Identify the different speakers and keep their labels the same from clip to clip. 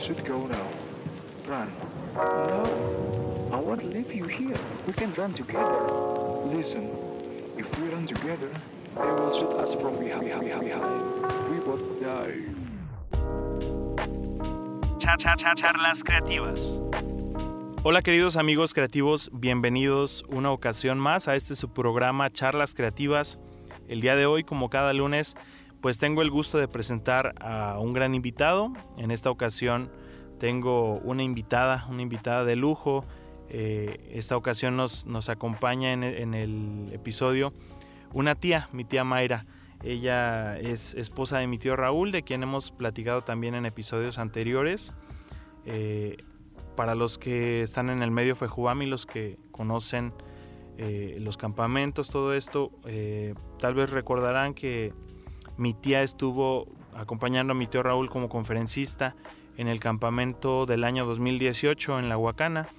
Speaker 1: You should go now. Run. No. I won't leave you here. We can run together. Listen. If we run together, they will shoot us from behind. We both die.
Speaker 2: Cha cha cha charlas creativas. Hola queridos amigos creativos, bienvenidos una ocasión más a este su programa Charlas Creativas. El día de hoy, como cada lunes, pues tengo el gusto de presentar a un gran invitado. En esta ocasión tengo una invitada, una invitada de lujo. Eh, esta ocasión nos, nos acompaña en, el episodio una tía, mi tía Mayra. Ella es esposa de mi tío Raúl, de quien hemos platicado también en episodios anteriores. Eh, para los que están en el medio Fejubami, los que conocen eh, los campamentos, todo esto, tal vez recordarán que mi tía estuvo acompañando a mi tío Raúl como conferencista en el campamento del año 2018 en La Huacana.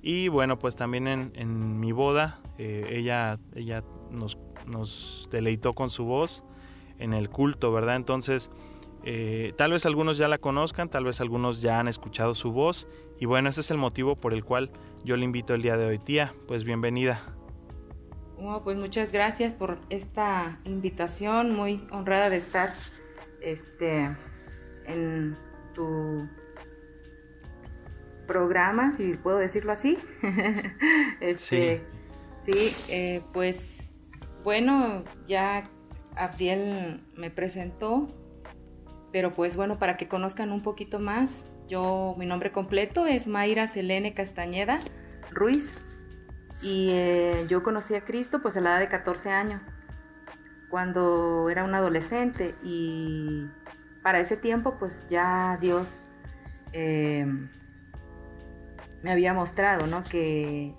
Speaker 2: Y bueno, pues también en, mi boda, eh, ella, ella nos, nos, deleitó con su voz en el culto, ¿verdad? Entonces, eh, tal vez algunos ya la conozcan, tal vez algunos ya han escuchado su voz. Y bueno, ese es el motivo por el cual yo le invito el día de hoy. Tía, pues bienvenida.
Speaker 3: Bueno, pues muchas gracias por esta invitación, muy honrada de estar este, en tu programa, si puedo decirlo así. este, sí, sí eh, pues bueno, ya Abdiel me presentó, pero pues bueno, para que conozcan un poquito más, yo, mi nombre completo es Mayra Selene Castañeda Ruiz y eh, yo conocí a Cristo pues a la edad de 14 años, cuando era un adolescente y para ese tiempo pues ya Dios eh, me había mostrado, ¿no? Que,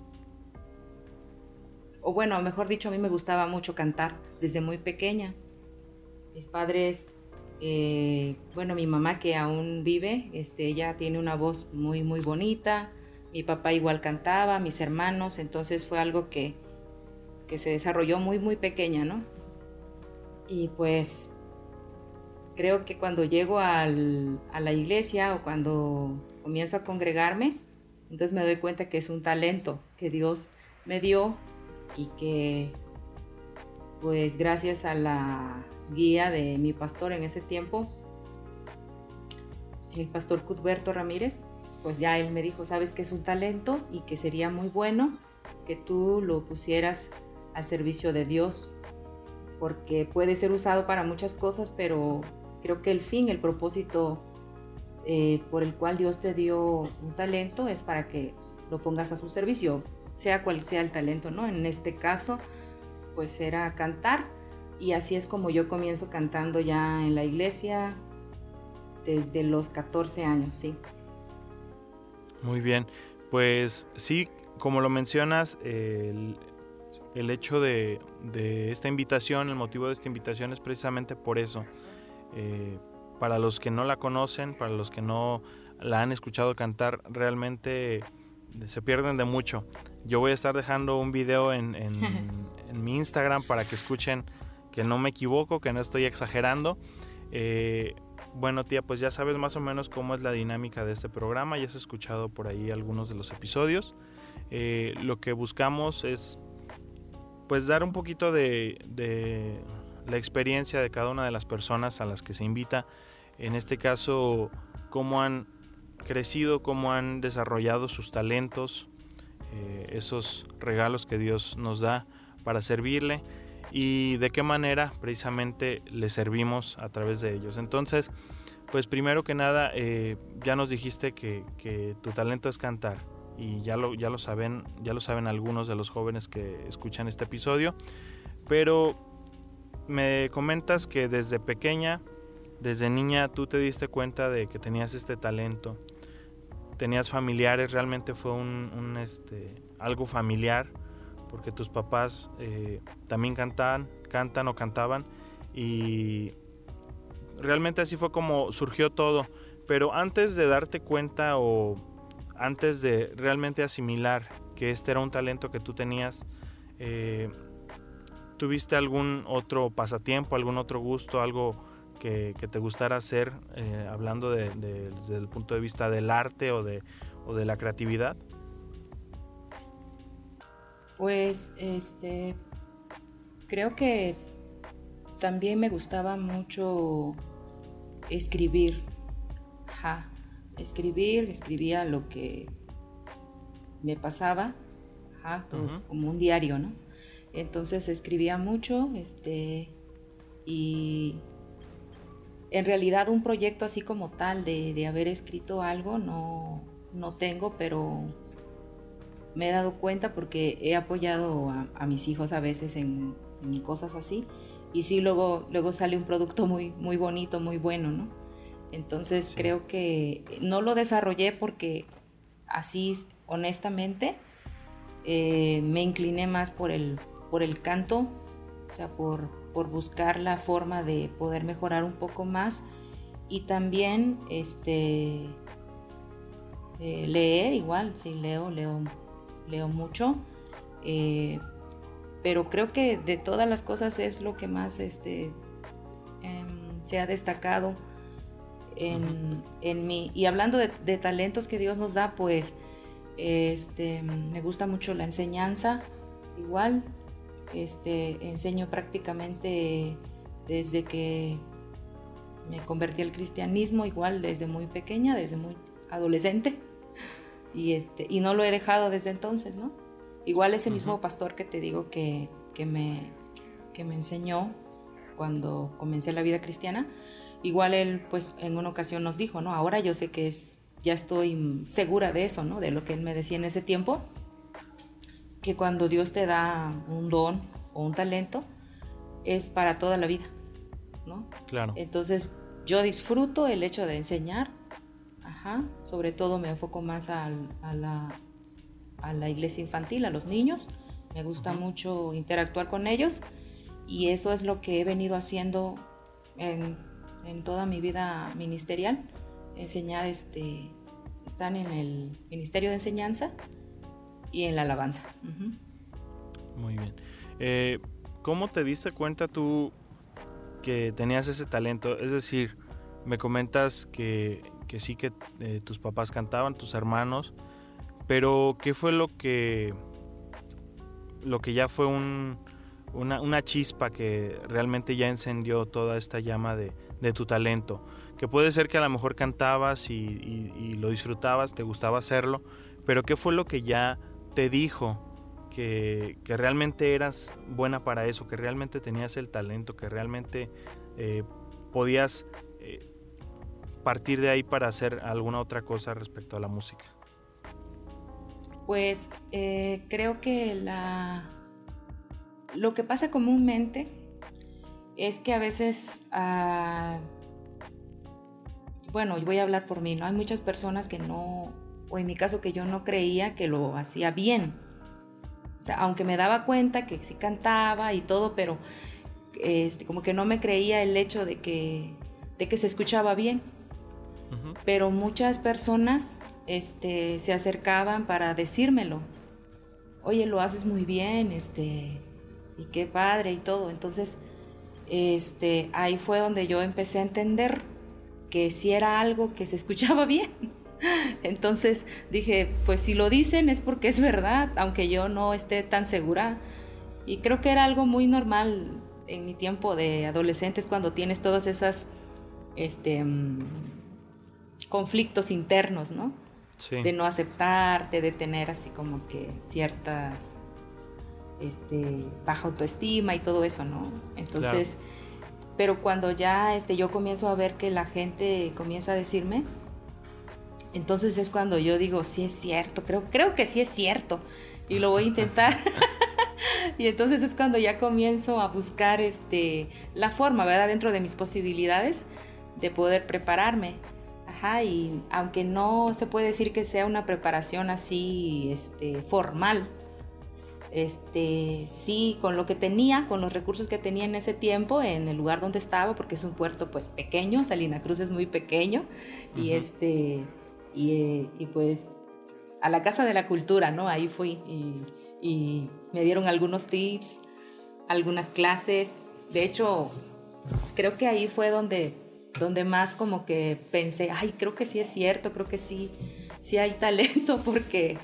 Speaker 3: o bueno, mejor dicho, a mí me gustaba mucho cantar desde muy pequeña. Mis padres, eh, bueno, mi mamá que aún vive, este, ella tiene una voz muy, muy bonita. Mi papá igual cantaba, mis hermanos, entonces fue algo que, que se desarrolló muy, muy pequeña, ¿no? Y pues creo que cuando llego al, a la iglesia o cuando comienzo a congregarme, entonces me doy cuenta que es un talento que Dios me dio y que pues gracias a la guía de mi pastor en ese tiempo, el pastor Cuthberto Ramírez, pues ya él me dijo, sabes que es un talento y que sería muy bueno que tú lo pusieras al servicio de Dios, porque puede ser usado para muchas cosas, pero creo que el fin, el propósito eh, por el cual Dios te dio un talento es para que lo pongas a su servicio, sea cual sea el talento, ¿no? En este caso, pues era cantar y así es como yo comienzo cantando ya en la iglesia desde los 14 años, sí.
Speaker 2: Muy bien, pues sí, como lo mencionas, el, el hecho de, de, esta invitación, el motivo de esta invitación es precisamente por eso. Eh, para los que no la conocen, para los que no la han escuchado cantar, realmente se pierden de mucho. Yo voy a estar dejando un video en, en, en mi Instagram para que escuchen que no me equivoco, que no estoy exagerando. Eh, bueno, tía, pues ya sabes más o menos cómo es la dinámica de este programa, ya has escuchado por ahí algunos de los episodios. Eh, lo que buscamos es pues dar un poquito de, la experiencia de cada una de las personas a las que se invita en este caso cómo han crecido, cómo han desarrollado sus talentos, eh, esos regalos que Dios nos da para servirle y de qué manera precisamente le servimos a través de ellos. Entonces, pues primero que nada, eh, ya nos dijiste que, tu talento es cantar y ya lo, ya lo saben, ya lo saben algunos de los jóvenes que escuchan este episodio, pero me comentas que desde pequeña desde niña tú te diste cuenta de que tenías este talento, tenías familiares, realmente fue un, un este, algo familiar, porque tus papás eh, también cantaban, cantan o cantaban, y realmente así fue como surgió todo. Pero antes de darte cuenta o antes de realmente asimilar que este era un talento que tú tenías, eh, ¿tuviste algún otro pasatiempo, algún otro gusto, algo que, te gustara hacer, eh, hablando de, desde el punto de vista del arte o de, o de la creatividad?
Speaker 3: Pues, este, creo que también me gustaba mucho escribir. Ajá. Escribir, escribía lo que me pasaba, ajá, como un diario, ¿no? Entonces escribía mucho, este, y en realidad un proyecto así como tal de, haber escrito algo no, no, tengo, pero me he dado cuenta porque he apoyado a, mis hijos a veces en, cosas así y sí luego, luego sale un producto muy, muy bonito, muy bueno, ¿no? Entonces creo que no lo desarrollé porque así honestamente eh, me incliné más por el, por el canto, o sea, por, por buscar la forma de poder mejorar un poco más y también este eh, leer igual, sí leo, leo, leo mucho, eh, pero creo que de todas las cosas es lo que más este, em, se ha destacado en, en, mí. Y hablando de, de, talentos que Dios nos da, pues este, me gusta mucho la enseñanza, igual, este, enseño prácticamente desde que me convertí al cristianismo, igual desde muy pequeña, desde muy adolescente. Y, este, y no lo he dejado desde entonces, ¿no? Igual ese mismo pastor que te digo que, que, me, que me enseñó cuando comencé la vida cristiana, igual él pues en una ocasión nos dijo, ¿no? Ahora yo sé que es, ya estoy segura de eso, ¿no? De lo que él me decía en ese tiempo que cuando Dios te da un don o un talento, es para toda la vida, ¿no?
Speaker 2: Claro.
Speaker 3: Entonces, yo disfruto el hecho de enseñar, ajá, sobre todo me enfoco más a, la, a la iglesia infantil, a los niños, me gusta mucho interactuar con ellos y eso es lo que he venido haciendo en, en toda mi vida ministerial, enseñar, este, están en el Ministerio de Enseñanza, y en la alabanza.
Speaker 2: Muy bien. Eh, ¿Cómo te diste cuenta tú que tenías ese talento? Es decir, me comentas que, que sí que eh, tus papás cantaban, tus hermanos, pero ¿qué fue lo que, lo que ya fue un, una, chispa que realmente ya encendió toda esta llama de, tu talento? Que puede ser que a lo mejor cantabas y, lo disfrutabas, te gustaba hacerlo, pero ¿qué fue lo que ya te dijo que, realmente eras buena para eso, que realmente tenías el talento, que realmente eh, podías partir de ahí para hacer alguna otra cosa respecto a la música?
Speaker 3: Pues eh, creo que la lo que pasa comúnmente es que a veces ah, bueno, voy a hablar por mí, ¿no? Hay muchas personas que no o en mi caso que yo no creía que lo hacía bien. O sea, aunque me daba cuenta que sí cantaba y todo, pero este, como que no me creía el hecho de que, de que se escuchaba bien. Pero muchas personas este, se acercaban para decírmelo. Oye, lo haces muy bien, este, y qué padre y todo. Entonces, este, ahí fue donde yo empecé a entender que si era algo que se escuchaba bien. Entonces dije, pues si lo dicen es porque es verdad, aunque yo no esté tan segura. Y creo que era algo muy normal en mi tiempo de adolescentes cuando tienes todas esas este, mm, conflictos internos, ¿no? De no aceptarte, de tener así como que ciertas este, baja autoestima y todo eso, ¿no? Entonces, pero cuando ya este, yo comienzo a ver que la gente comienza a decirme, entonces es cuando yo digo, sí es cierto, creo, creo que sí es cierto y lo voy a intentar. y entonces es cuando ya comienzo a buscar este, la forma, ¿verdad? Dentro de mis posibilidades de poder prepararme. Ajá, y aunque no se puede decir que sea una preparación así este, formal, este, sí, con lo que tenía, con los recursos que tenía en ese tiempo, en el lugar donde estaba, porque es un puerto pues pequeño, Salina Cruz es muy pequeño, y este y, pues a la Casa de la Cultura, ¿no? Ahí fui y, me dieron algunos tips, algunas clases. De hecho, creo que ahí fue donde, donde más como que pensé, ay, creo que sí es cierto, creo que sí, sí hay talento porque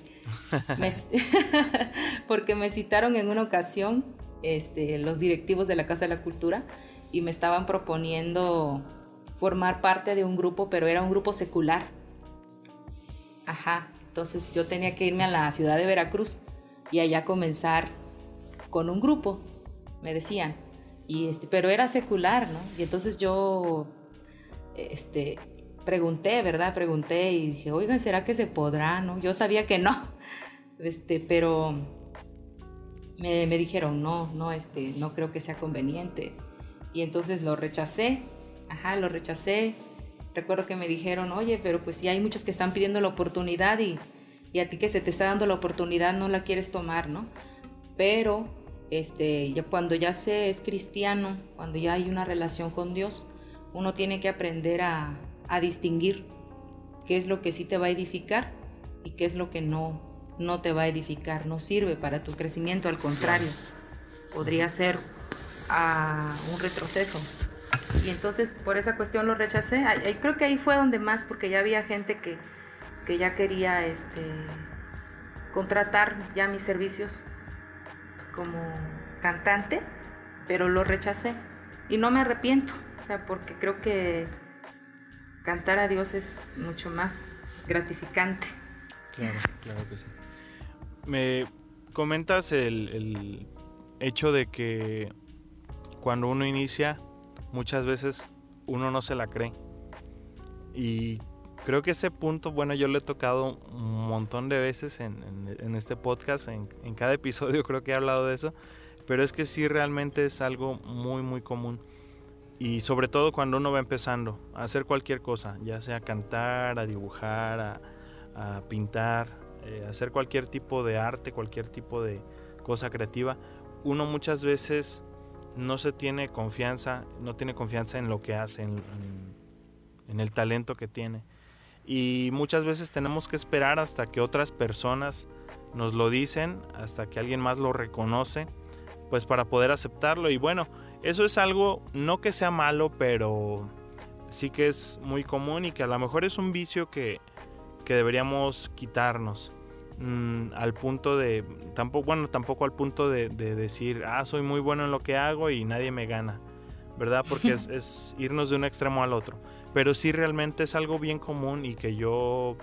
Speaker 3: me, porque me citaron en una ocasión este, los directivos de la Casa de la Cultura y me estaban proponiendo formar parte de un grupo, pero era un grupo secular. Ajá, entonces yo tenía que irme a la ciudad de Veracruz y allá comenzar con un grupo, me decían. Y este, pero era secular, ¿no? Y entonces yo este, pregunté, ¿verdad? Pregunté y dije, oigan, ¿será que se podrá? ¿no? Yo sabía que no, este, pero me, me, dijeron, no, no, este, no creo que sea conveniente. Y entonces lo rechacé, ajá, lo rechacé. Recuerdo que me dijeron, oye, pero pues si hay muchos que están pidiendo la oportunidad y, y a ti que se te está dando la oportunidad no la quieres tomar, ¿no? Pero este, ya cuando ya se es cristiano, cuando ya hay una relación con Dios, uno tiene que aprender a, a distinguir qué es lo que sí te va a edificar y qué es lo que no, no te va a edificar, no sirve para tu crecimiento, al contrario, podría ser a un retroceso. Y entonces por esa cuestión lo rechacé. Creo que ahí fue donde más, porque ya había gente que, que ya quería este, contratar ya mis servicios como cantante, pero lo rechacé. Y no me arrepiento, sea, porque creo que cantar a Dios es mucho más gratificante.
Speaker 2: Claro, claro que sí. Me comentas el, el hecho de que cuando uno inicia, muchas veces uno no se la cree. Y creo que ese punto, bueno, yo lo he tocado un montón de veces en, este podcast, en, en, cada episodio creo que he hablado de eso, pero es que sí realmente es algo muy, muy común. Y sobre todo cuando uno va empezando a hacer cualquier cosa, ya sea cantar, a dibujar, a, pintar, eh, hacer cualquier tipo de arte, cualquier tipo de cosa creativa, uno muchas veces no se tiene confianza, no tiene confianza en lo que hace, en el talento que tiene y muchas veces tenemos que esperar hasta que otras personas nos lo dicen, hasta que alguien más lo reconoce, pues para poder aceptarlo. Y bueno, eso es algo no que sea malo, pero sí que es muy común y que a lo mejor es un vicio que, que deberíamos quitarnos. Mm, al punto de, tampoco, bueno, tampoco al punto de, decir, ah, soy muy bueno en lo que hago y nadie me gana, ¿verdad? Porque es, es irnos de un extremo al otro pero sí realmente es algo bien común y que yo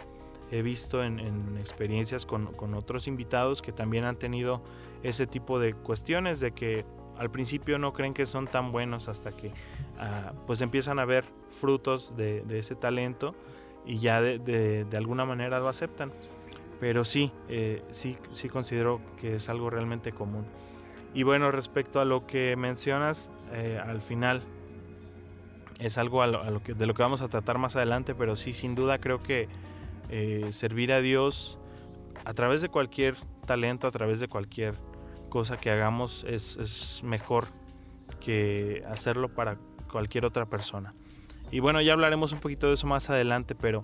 Speaker 2: he visto en, experiencias con, otros invitados que también han tenido ese tipo de cuestiones de que al principio no creen que son tan buenos hasta que ah, pues empiezan a ver frutos de, ese talento y ya de, alguna manera lo aceptan. Pero sí, eh, sí, sí considero que es algo realmente común. Y bueno, respecto a lo que mencionas eh, al final es algo de lo que vamos a tratar más adelante, pero sí, sin duda creo que eh, servir a Dios a través de cualquier talento, a través de cualquier cosa que hagamos es, mejor que hacerlo para cualquier otra persona. Y bueno, ya hablaremos un poquito de eso más adelante, pero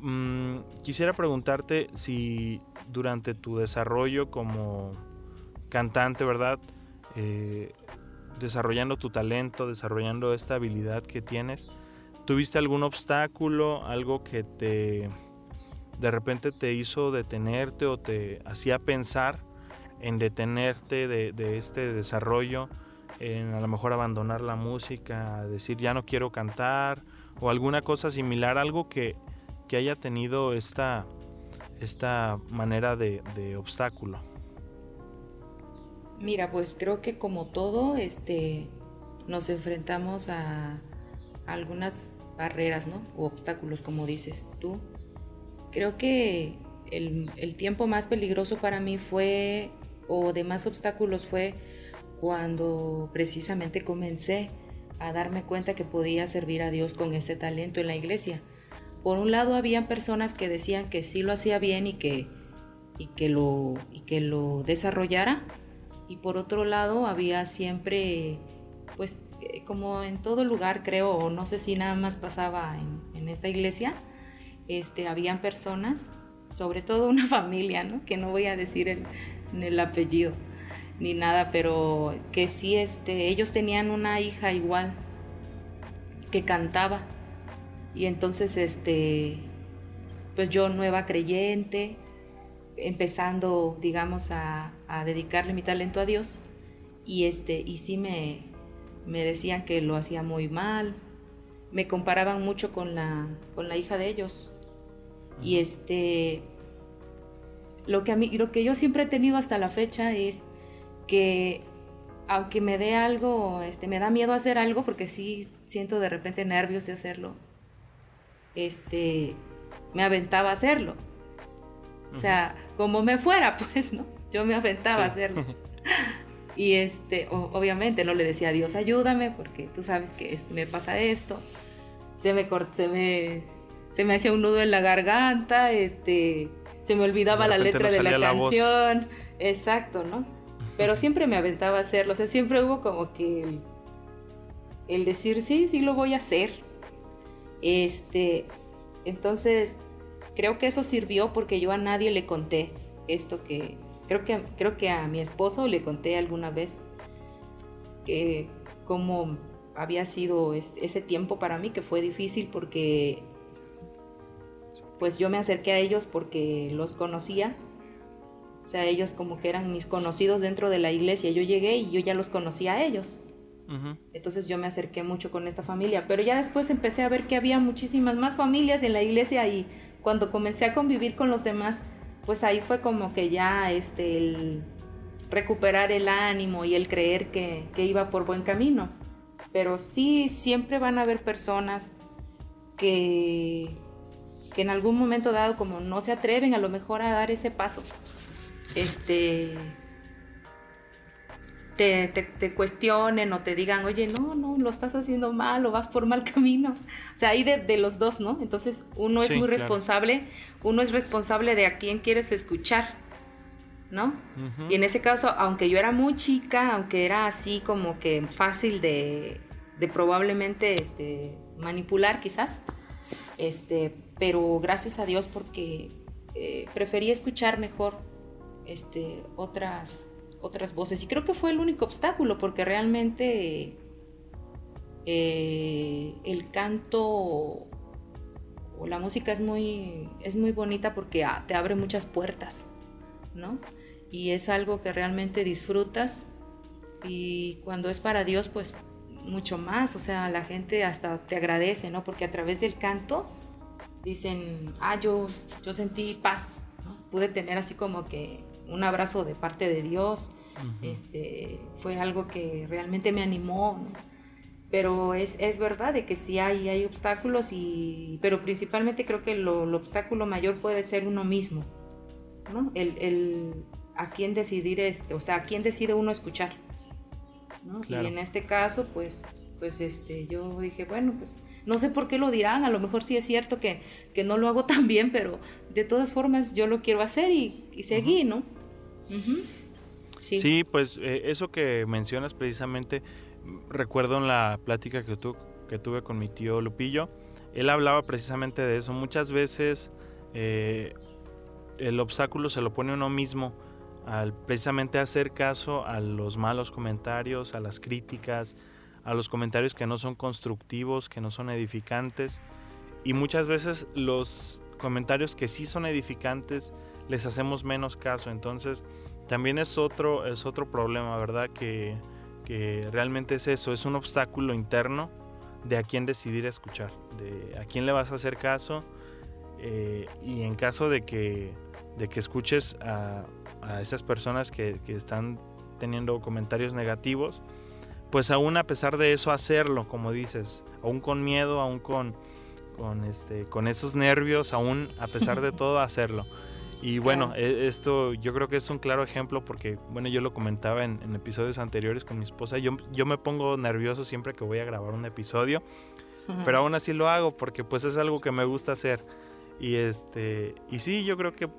Speaker 2: mm, quisiera preguntarte si durante tu desarrollo como cantante, ¿verdad? Eh, desarrollando tu talento, desarrollando esta habilidad que tienes, ¿tuviste algún obstáculo, algo que te de repente te hizo detenerte o te hacía pensar en detenerte de, este desarrollo, en a lo mejor abandonar la música, decir ya no quiero cantar o alguna cosa similar, algo que, haya tenido esta, esta manera de obstáculo?
Speaker 3: Mira, pues creo que como todo, este, nos enfrentamos a, algunas barreras, ¿no? O obstáculos, como dices tú. Creo que el, el, tiempo más peligroso para mí fue, o de más obstáculos fue cuando precisamente comencé a darme cuenta que podía servir a Dios con ese talento en la iglesia. Por un lado, habían personas que decían que sí lo hacía bien y que, y que, lo, y que lo desarrollara, y por otro lado había siempre, pues eh, como en todo lugar creo, o no sé si nada más pasaba en, esta iglesia, este, habían personas, sobre todo una familia, ¿no? que no voy a decir el, el apellido ni nada, pero que sí, este, ellos tenían una hija igual que cantaba. Y entonces, este, pues yo nueva creyente, empezando, digamos, a, dedicarle mi talento a Dios. Y, este, y sí me, me decían que lo hacía muy mal. Me comparaban mucho con la, con la hija de ellos. Y este, lo que, a mí, lo que yo siempre he tenido hasta la fecha es que aunque me dé algo, este, me da miedo hacer algo porque sí siento de repente nervios de hacerlo, este, me aventaba a hacerlo. O sea, como me fuera, pues, ¿no? Yo me aventaba a hacerlo. y este, obviamente no le decía a Dios, ayúdame, porque tú sabes que este, me pasa esto. Se me, se me, se me hacía un nudo en la garganta, este, se me olvidaba la letra de la, canción. Exacto, ¿no? Pero siempre me aventaba a hacerlo, o sea, siempre hubo como que el, decir, sí, sí lo voy a hacer. Este, entonces, creo que eso sirvió porque yo a nadie le conté esto que, creo que, creo que a mi esposo le conté alguna vez que cómo había sido ese tiempo para mí, que fue difícil porque pues yo me acerqué a ellos porque los conocía o sea, ellos como que eran mis conocidos dentro de la iglesia. Yo llegué y yo ya los conocía a ellos. Entonces yo me acerqué mucho con esta familia. Pero ya después empecé a ver que había muchísimas más familias en la iglesia y cuando comencé a convivir con los demás, pues ahí fue como que ya este, el recuperar el ánimo y el creer que, que iba por buen camino. Pero sí, siempre van a haber personas que, que en algún momento dado como no se atreven a lo mejor a dar ese paso este, te, te, cuestionen o te digan, oye, no, no, lo estás haciendo mal o vas por mal camino. O sea, hay de, los dos, ¿no? Entonces uno es muy responsable, uno es responsable de a quién quieres escuchar, ¿no? Y en ese caso, aunque yo era muy chica, aunque era así como que fácil de, de probablemente este, manipular quizás, este, pero gracias a Dios porque eh, preferí escuchar mejor este, otras, otras voces. Y creo que fue el único obstáculo, porque realmente eh, el canto o la música es muy, es muy bonita porque ah, te abre muchas puertas, ¿no? Y es algo que realmente disfrutas y cuando es para Dios, pues mucho más, o sea, la gente hasta te agradece, ¿no? Porque a través del canto dicen, ah, yo, yo sentí paz, pude tener así como que un abrazo de parte de Dios. este, fue algo que realmente me animó. Pero es, es, verdad de que sí hay, hay obstáculos, y, pero principalmente creo que el obstáculo mayor puede ser uno mismo. ¿no? El, el, a quién decidir, este, o sea, a quién decide uno escuchar. ¿no? Y en este caso, pues, pues este, yo dije, bueno, pues no sé por qué lo dirán, a lo mejor sí es cierto que, que no lo hago tan bien, pero de todas formas yo lo quiero hacer y, y seguí, ¿no?
Speaker 2: sí. pues eh, eso que mencionas precisamente, recuerdo en la plática que, tu, que tuve con mi tío Lupillo, él hablaba precisamente de eso. Muchas veces eh, el obstáculo se lo pone uno mismo al precisamente hacer caso a los malos comentarios, a las críticas, a los comentarios que no son constructivos, que no son edificantes. Y muchas veces los comentarios que sí son edificantes les hacemos menos caso. Entonces, también es otro, es otro problema, ¿verdad? Que, realmente es eso, es un obstáculo interno de a quién decidir escuchar, de a quién le vas a hacer caso. Eh, y en caso de que, de que escuches a, esas personas que, están teniendo comentarios negativos, pues aún a pesar de eso hacerlo, como dices, aún con miedo, aún con, con, este, con esos nervios, aún a pesar de todo hacerlo. Y bueno, e, esto yo creo que es un claro ejemplo porque, bueno, yo lo comentaba en, episodios anteriores con mi esposa, yo, yo me pongo nervioso siempre que voy a grabar un episodio, pero aún así lo hago porque pues es algo que me gusta hacer. Y, este, y sí, yo creo que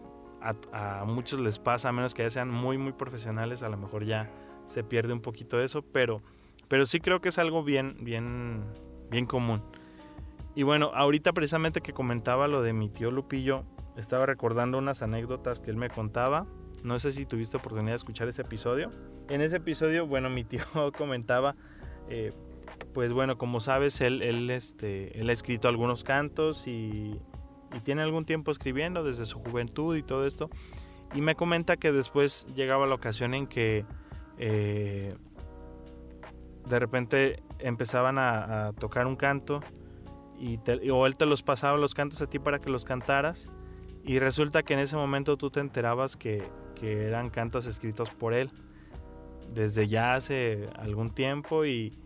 Speaker 2: a, a muchos les pasa, a menos que ya sean muy, muy profesionales, a lo mejor ya se pierde un poquito eso, pero, pero sí creo que es algo bien, bien, bien común. Y bueno, ahorita precisamente que comentaba lo de mi tío Lupillo, estaba recordando unas anécdotas que él me contaba. No sé si tuviste oportunidad de escuchar ese episodio. En ese episodio, bueno, mi tío comentaba eh, pues bueno, como sabes, él, él, este, él ha escrito algunos cantos y, tiene algún tiempo escribiendo desde su juventud y todo esto. Y me comenta que después llegaba la ocasión en que eh, de repente empezaban a, tocar un canto y o él te los pasaba los cantos a ti para que los cantaras y resulta que en ese momento tú te enterabas que, que eran cantos escritos por él desde ya hace algún tiempo y,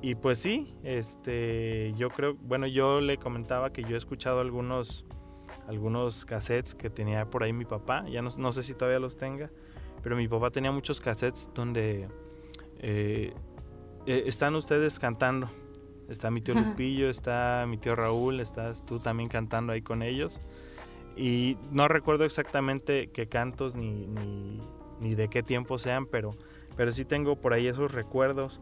Speaker 2: y pues sí, este, yo creo, bueno, yo le comentaba que yo he escuchado algunos, algunos cassettes que tenía por ahí mi papá, ya no, no sé si todavía los tenga, pero mi papá tenía muchos cassettes donde eh, eh, están ustedes cantando. Está mi tío Lupillo, está mi tío Raúl, estás tú también cantando ahí con ellos. Y no recuerdo exactamente qué cantos ni, ni, de qué tiempo sean, pero, pero sí tengo por ahí esos recuerdos.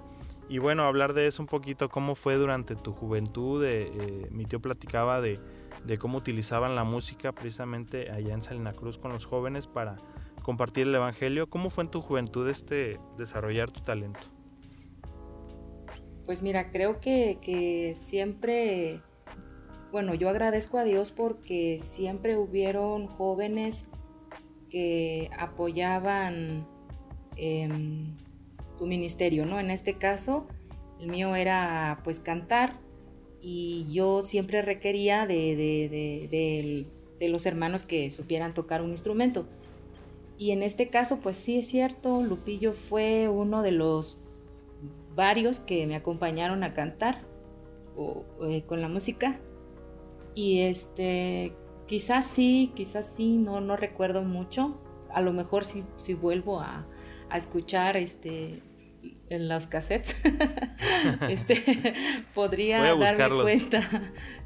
Speaker 2: Y bueno, hablar de eso un poquito, cómo fue durante tu juventud. Eh, mi tío platicaba de, de, cómo utilizaban la música precisamente allá en Salina Cruz con los jóvenes para compartir el Evangelio. ¿Cómo fue en tu juventud este desarrollar tu talento?
Speaker 3: Pues mira, creo que, siempre, bueno, yo agradezco a Dios porque siempre hubieron jóvenes que apoyaban em, tu ministerio, ¿no? En este caso, el mío era pues cantar y yo siempre requería de, de, de los hermanos que supieran tocar un instrumento. Y en este caso, pues sí es cierto, Lupillo fue uno de los varios que me acompañaron a cantar eh, con la música. Y este, quizás sí, quizás sí, no, no recuerdo mucho. A lo mejor si, si vuelvo a, a, escuchar este, en los cassettes, este, podría darme cuenta.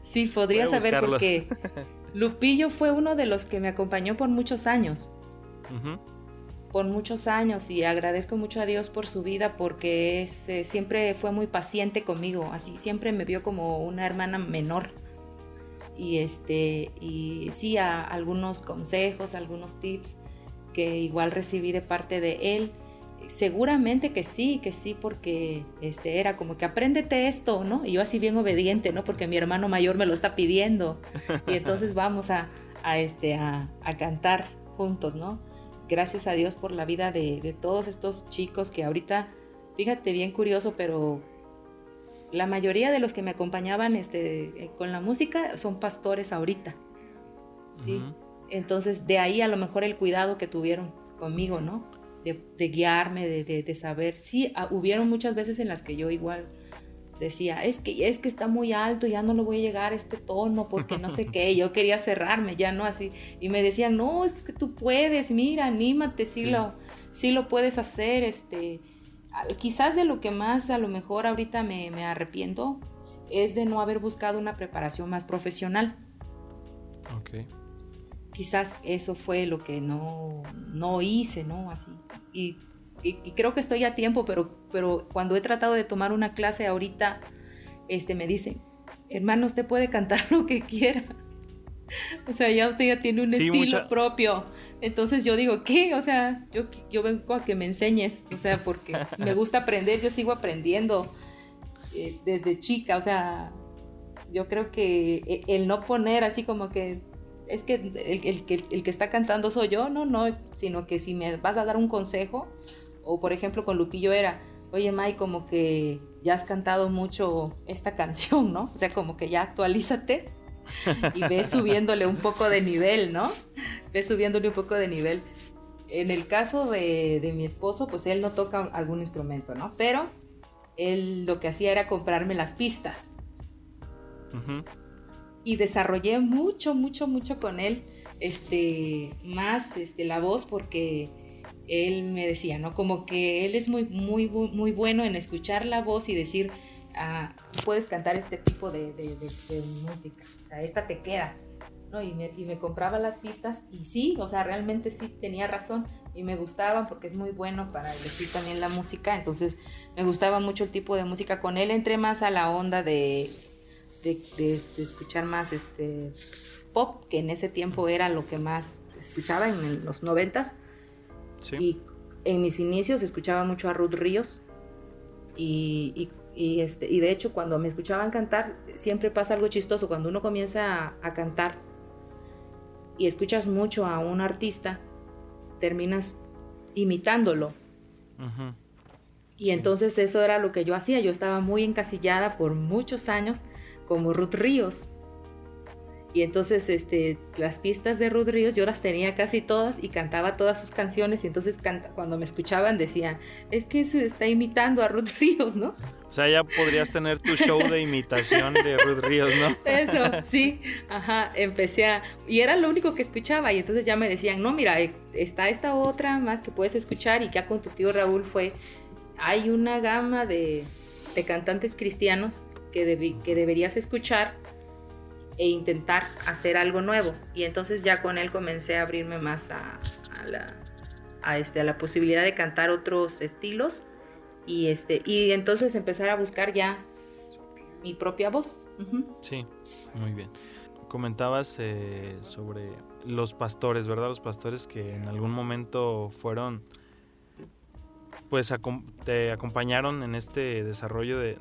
Speaker 3: Sí, podría saber porque Lupillo fue uno de los que me acompañó por muchos años por muchos años y agradezco mucho a Dios por su vida porque eh, siempre fue muy paciente conmigo, así siempre me vio como una hermana menor. Y este y sí a algunos consejos, algunos tips que igual recibí de parte de él. Seguramente que sí, que sí, porque este era como que apréndete esto, ¿no? Y yo así bien obediente, ¿no? Porque mi hermano mayor me lo está pidiendo. Y entonces vamos a, este, a, a cantar juntos, ¿no? Gracias a Dios por la vida de, todos estos chicos que ahorita, fíjate bien curioso, pero la mayoría de los que me acompañaban este, eh, con la música son pastores ahorita. ¿sí? Entonces, de ahí a lo mejor el cuidado que tuvieron conmigo, ¿no? De, guiarme, de, de, saber. Sí, ah, hubieron muchas veces en las que yo igual decía, es que, es que está muy alto, ya no lo voy a llegar a este tono porque no sé qué, yo quería cerrarme, ya no así, y me decían, no, es que tú puedes, mira, anímate, sí, Lo, sí lo puedes hacer, este, quizás de lo que más a lo mejor ahorita me, me arrepiento es de no haber buscado una preparación más profesional.
Speaker 2: Ok.
Speaker 3: Quizás eso fue lo que no, no hice, ¿no? Así. Y y, creo que estoy a tiempo, pero, pero cuando he tratado de tomar una clase ahorita, este, me dicen, hermano, usted puede cantar lo que quiera. O sea, ya usted ya tiene un estilo propio. Entonces yo digo, ¿qué? O sea, yo, yo vengo a que me enseñes. O sea, porque me gusta aprender, yo sigo aprendiendo eh, desde chica. O sea, yo creo que e, el no poner así como que es que el, el, el, que está cantando soy yo, no, no, sino que si me vas a dar un consejo, o por ejemplo con Lupillo era, oye May, como que ya has cantado mucho esta canción, ¿no? O sea, como que ya actualízate y ve subiéndole un poco de nivel, ¿no? Ve subiéndole un poco de nivel. En el caso de, mi esposo, pues él no toca algún instrumento, ¿no? Pero él lo que hacía era comprarme las pistas. Y desarrollé mucho, mucho, mucho con él, este, más este, la voz porque él me decía, ¿no? Como que él es muy, muy, muy bueno en escuchar la voz y decir, ah, puedes cantar este tipo de, música, o sea, esta te queda, ¿no? Y me, compraba las pistas y sí, o sea, realmente sí tenía razón y me gustaban porque es muy bueno para elegir también la música, entonces me gustaba mucho el tipo de música. Con él entré más a la onda de, escuchar más este pop, que en ese tiempo era lo que más escuchaba en los noventas y en mis inicios escuchaba mucho a Ruth Ríos y, Y, este, y de hecho, cuando me escuchaban cantar, siempre pasa algo chistoso. Cuando uno comienza a, cantar y escuchas mucho a un artista, terminas imitándolo. Y entonces eso era lo que yo hacía. Yo estaba muy encasillada por muchos años como Ruth Ríos. Y entonces este, las pistas de Ruth Ríos yo las tenía casi todas y cantaba todas sus canciones y entonces cuando me escuchaban decían, es que se está imitando a Ruth Ríos, ¿no?
Speaker 2: O sea, ya podrías tener tu show de imitación de Ruth Ríos, ¿no?
Speaker 3: Eso, sí, ajá, empecé a... Y era lo único que escuchaba y entonces ya me decían, no, mira, está esta otra más que puedes escuchar y ya con tu tío Raúl fue, hay una gama de, de cantantes cristianos que, que deberías escuchar e intentar hacer algo nuevo. Y entonces ya con él comencé a abrirme más a, la, a, este, a la posibilidad de cantar otros estilos y, este, y entonces empezar a buscar ya mi propia voz.
Speaker 2: Sí, muy bien. Comentabas eh, sobre los pastores, ¿verdad? Los pastores que en algún momento fueron, pues te acompañaron en este desarrollo de,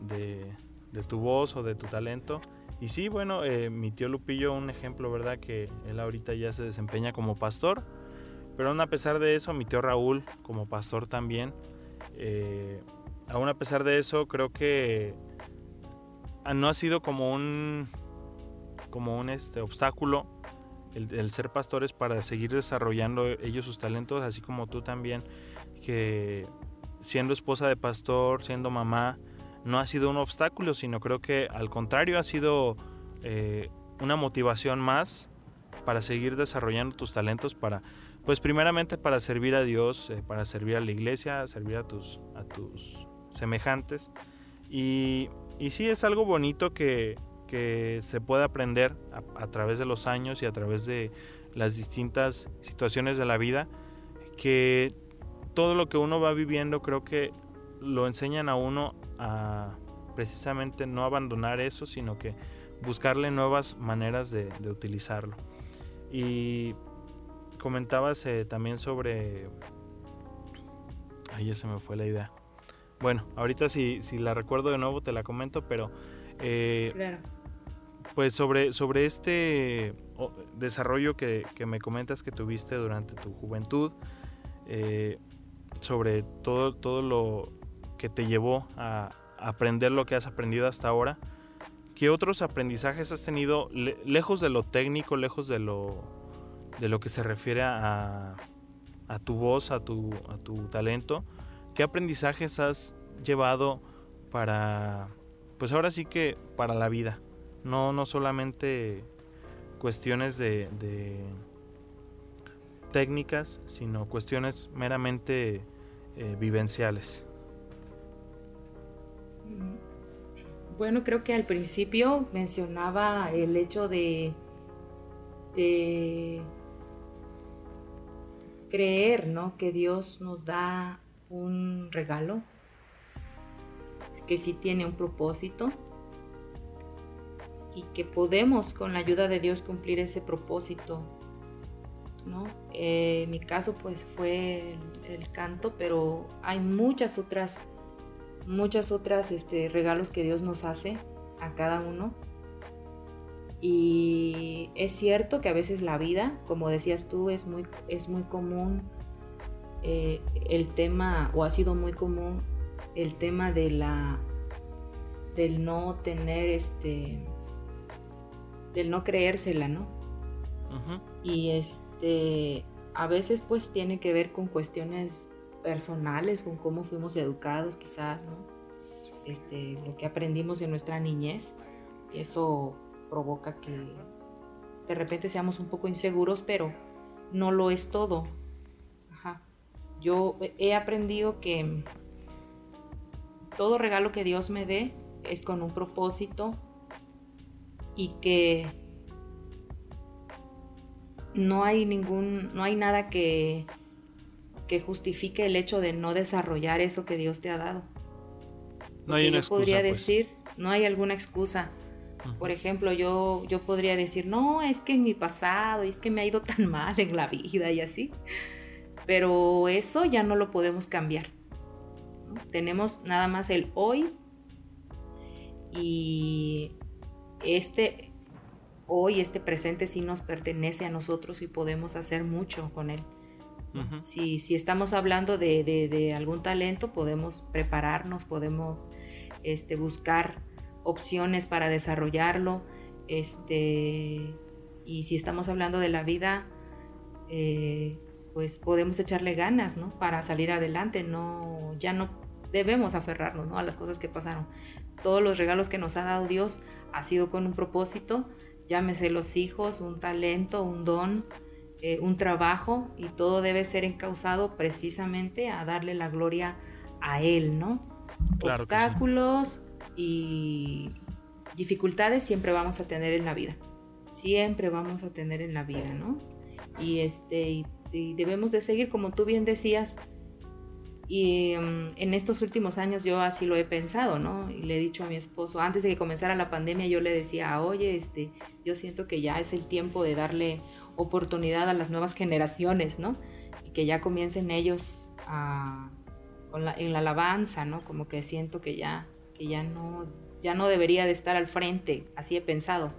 Speaker 2: de tu voz o de tu talento y sí, bueno, eh, mi tío Lupillo, un ejemplo, ¿verdad? Que él ahorita ya se desempeña como pastor. Pero aún a pesar de eso, mi tío Raúl, como pastor también, eh, aún a pesar de eso, creo que no ha sido como un, como un este, obstáculo el, ser pastores para seguir desarrollando ellos sus talentos, así como tú también, que siendo esposa de pastor, siendo mamá, no ha sido un obstáculo, sino creo que al contrario ha sido eh, una motivación más para seguir desarrollando tus talentos, para, pues primeramente para servir a Dios, eh, para servir a la iglesia, servir a tus, a tus semejantes. Y, y sí es algo bonito que, que se puede aprender a, a, través de los años y a través de las distintas situaciones de la vida, que todo lo que uno va viviendo creo que lo enseñan a uno a precisamente no abandonar eso, sino que buscarle nuevas maneras de, utilizarlo. Y comentabas eh, también sobre... Ahí ya se me fue la idea. Bueno, ahorita si, si la recuerdo de nuevo te la comento, pero... Eh, pues sobre, sobre este desarrollo que, me comentas que tuviste durante tu juventud, eh, sobre todo, todo lo, que te llevó a aprender lo que has aprendido hasta ahora. ¿Qué otros aprendizajes has tenido lejos de lo técnico, lejos de lo, de lo que se refiere a, a tu voz, a tu, a tu talento? ¿Qué aprendizajes has llevado para, pues ahora sí que para la vida? No, no solamente cuestiones de, de técnicas, sino cuestiones meramente eh, vivenciales.
Speaker 3: Bueno, creo que al principio mencionaba el hecho de, creer, ¿no? Que Dios nos da un regalo, que sí tiene un propósito y que podemos con la ayuda de Dios cumplir ese propósito, ¿no? Eh, en mi caso pues fue el canto, pero hay muchas otras muchas otras este, regalos que Dios nos hace a cada uno. Y es cierto que a veces la vida, como decías tú, es muy, es muy común eh, el tema, o ha sido muy común el tema de la del no tener este del no creérsela, ¿no? Y este a veces pues tiene que ver con cuestiones personales, con cómo fuimos educados quizás, ¿no? Este, lo que aprendimos en nuestra niñez, eso provoca que de repente seamos un poco inseguros, pero no lo es todo. Yo he aprendido que todo regalo que Dios me dé es con un propósito y que no hay ningún, no hay nada que que justifique el hecho de no desarrollar eso que Dios te ha dado.
Speaker 2: no hay una
Speaker 3: yo podría pues. decir, no hay alguna excusa. Por ejemplo, yo, yo podría decir, no, es que en mi pasado, es que me ha ido tan mal en la vida y así. Pero eso ya no lo podemos cambiar. Tenemos nada más el hoy y este hoy, este presente sí nos pertenece a nosotros y podemos hacer mucho con él. Si, estamos hablando de, algún talento, podemos prepararnos, podemos este, buscar opciones para desarrollarlo. Este, y si estamos hablando de la vida, eh, pues podemos echarle ganas, ¿no? Para salir adelante, no, ya no debemos aferrarnos, ¿no? A las cosas que pasaron. Todos los regalos que nos ha dado Dios ha sido con un propósito, llámese los hijos, un talento, un don, eh, un trabajo, y todo debe ser encausado precisamente a darle la gloria a Él, ¿no? Obstáculos y dificultades siempre vamos a tener en la vida, siempre vamos a tener en la vida, ¿no? Y este, y debemos de seguir, como tú bien decías, y em, en estos últimos años yo así lo he pensado, ¿no? Y le he dicho a mi esposo, antes de que comenzara la pandemia, yo le decía, oye, este, yo siento que ya es el tiempo de darle oportunidad a las nuevas generaciones, ¿no? Y que ya comiencen ellos a, en la alabanza, ¿no? Como que siento que ya, que ya no, ya no debería de estar al frente, así he pensado.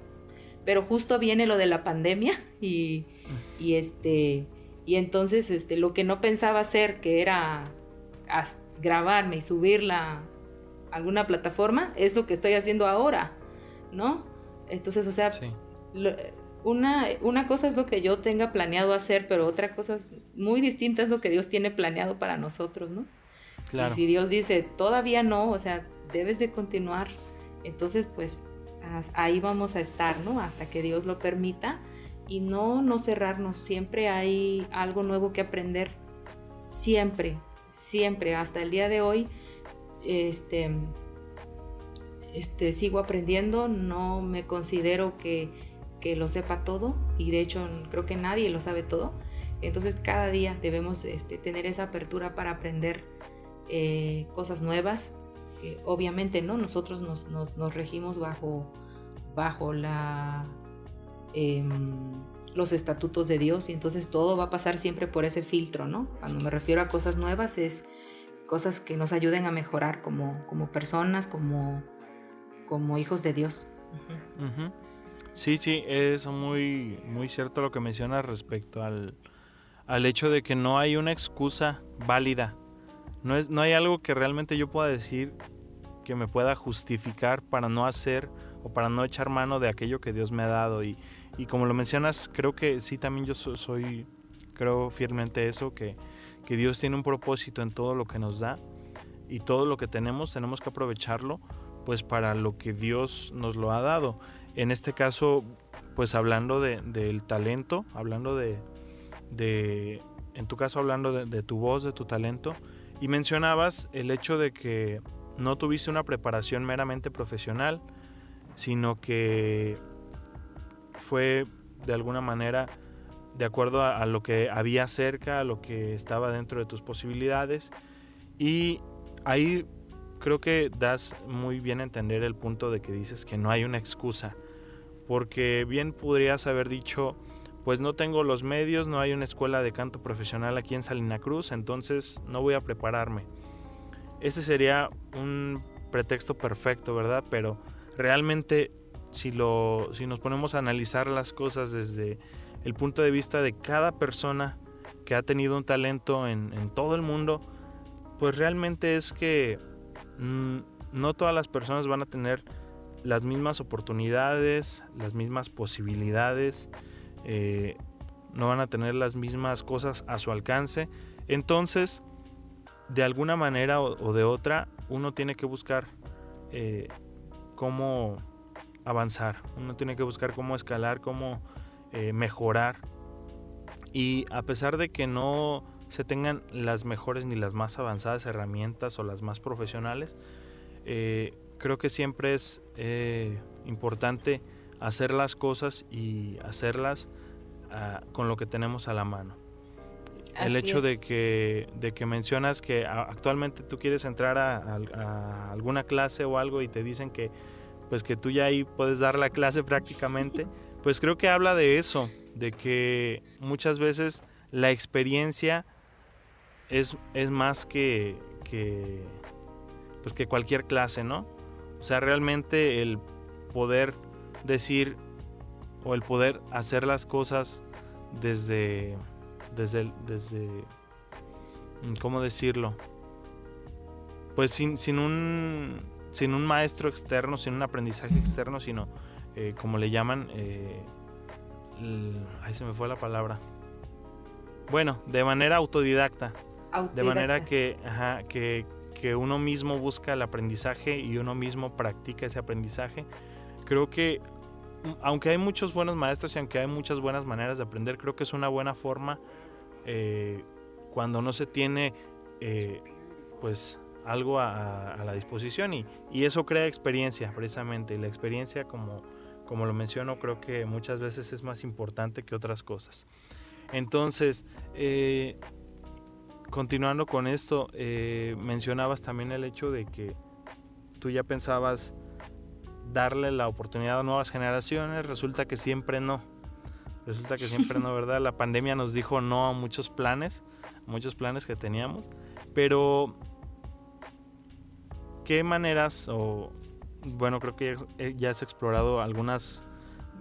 Speaker 3: Pero justo viene lo de la pandemia y, y este, y entonces este, lo que no pensaba hacer, que era grabarme y subirla a alguna plataforma, es lo que estoy haciendo ahora, ¿no? Entonces, o sea, una, una cosa es lo que yo tenga planeado hacer, pero otra cosa es muy distinta es lo que Dios tiene planeado para nosotros, ¿no? Y si Dios dice, todavía no, o sea, debes de continuar, entonces pues ahí vamos a estar, ¿no? Hasta que Dios lo permita y no, no cerrarnos, siempre hay algo nuevo que aprender, siempre, siempre, hasta el día de hoy, este, este, sigo aprendiendo, no me considero que, que, lo sepa todo y de hecho creo que nadie lo sabe todo. Entonces cada día debemos este, tener esa apertura para aprender eh, cosas nuevas. obviamente no, nosotros nos, nos, nos regimos bajo, bajo la Em, los estatutos de Dios y entonces todo va a pasar siempre por ese filtro, ¿no? Cuando me refiero a cosas nuevas es cosas que nos ayuden a mejorar como, como personas, como, como hijos de Dios.
Speaker 2: Sí, sí, es muy, muy cierto lo que mencionas respecto al, al hecho de que no hay una excusa válida. No, es, no hay algo que realmente yo pueda decir que me pueda justificar para no hacer o para no echar mano de aquello que Dios me ha dado. Y, y como lo mencionas, creo que sí, también yo soy, creo fielmente eso, que, que Dios tiene un propósito en todo lo que nos da y todo lo que tenemos tenemos que aprovecharlo pues para lo que Dios nos lo ha dado. En este caso, pues hablando de, del talento, hablando de, en tu caso hablando de, tu voz, de tu talento, y mencionabas el hecho de que no tuviste una preparación meramente profesional, sino que fue de alguna manera de acuerdo a, lo que había cerca, a lo que estaba dentro de tus posibilidades. Y ahí creo que das muy bien a entender el punto de que dices que no hay una excusa. Porque bien podrías haber dicho, pues no tengo los medios, no hay una escuela de canto profesional aquí en Salina Cruz, entonces no voy a prepararme. Ese sería un pretexto perfecto, ¿verdad? Pero realmente si, lo, si nos ponemos a analizar las cosas desde el punto de vista de cada persona que ha tenido un talento en, todo el mundo, pues realmente es que mm, no todas las personas van a tener las mismas oportunidades, las mismas posibilidades, eh, no van a tener las mismas cosas a su alcance. Entonces, de alguna manera o, de otra, uno tiene que buscar eh, cómo avanzar, uno tiene que buscar cómo escalar, cómo eh, mejorar. Y a pesar de que no se tengan las mejores ni las más avanzadas herramientas o las más profesionales, creo que siempre es eh, importante hacer las cosas y hacerlas ah, con lo que tenemos a la mano. el hecho de que, de que mencionas que actualmente tú quieres entrar a alguna clase o algo y te dicen que pues que tú ya ahí puedes dar la clase prácticamente, pues creo que habla de eso, de que muchas veces la experiencia es, es más que, que, pues que cualquier clase, ¿no? O sea, realmente el poder decir o el poder hacer las cosas desde, desde, desde, ¿cómo decirlo? Pues sin, sin, un, sin un maestro externo, sin un aprendizaje externo, sino, eh, como le llaman, eh, ahí se me fue la palabra. Bueno, de manera autodidacta. De manera que, que, que uno mismo busca el aprendizaje y uno mismo practica ese aprendizaje. Creo que aunque hay muchos buenos maestros y aunque hay muchas buenas maneras de aprender, creo que es una buena forma eh, cuando no se tiene eh, pues algo a, la disposición y, eso crea experiencia precisamente y la experiencia como, como lo menciono creo que muchas veces es más importante que otras cosas. Entonces, eh, continuando con esto, mencionabas también el hecho de que tú ya pensabas darle la oportunidad a nuevas generaciones, resulta que siempre no. Resulta que siempre no, ¿verdad? La pandemia nos dijo no a muchos planes, muchos planes que teníamos, pero ¿qué maneras o bueno, creo que ya has explorado algunas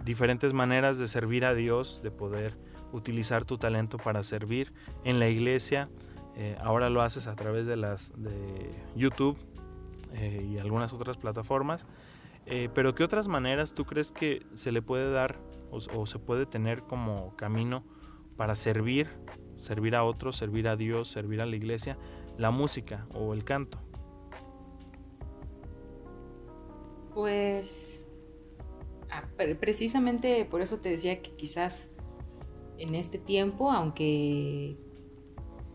Speaker 2: diferentes maneras de servir a Dios, de poder utilizar tu talento para servir en la iglesia. Eh, ahora lo haces a través de las de YouTube eh, y algunas otras plataformas. Eh, pero ¿qué otras maneras tú crees que se le puede dar o, se puede tener como camino para servir, servir a otros, servir a Dios, servir a la iglesia, la música o el canto?
Speaker 3: Pues ah, precisamente por eso te decía que quizás en este tiempo, aunque,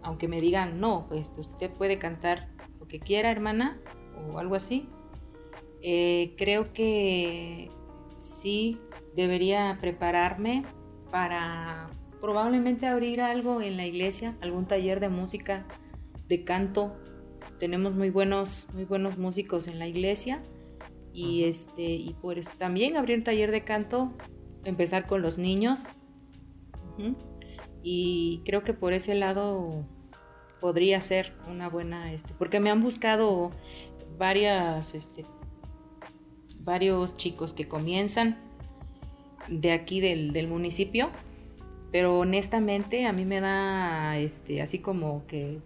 Speaker 3: aunque me digan, no, pues usted puede cantar lo que quiera, hermana, o algo así, eh, creo que sí debería prepararme para probablemente abrir algo en la iglesia, algún taller de música, de canto. Tenemos muy buenos, muy buenos músicos en la iglesia y este y pues también abrir un taller de canto, empezar con los niños. Y creo que por ese lado podría ser una buena este, porque me han buscado varias este, varios chicos que comienzan de aquí del, municipio, pero honestamente a mí me da este, así como que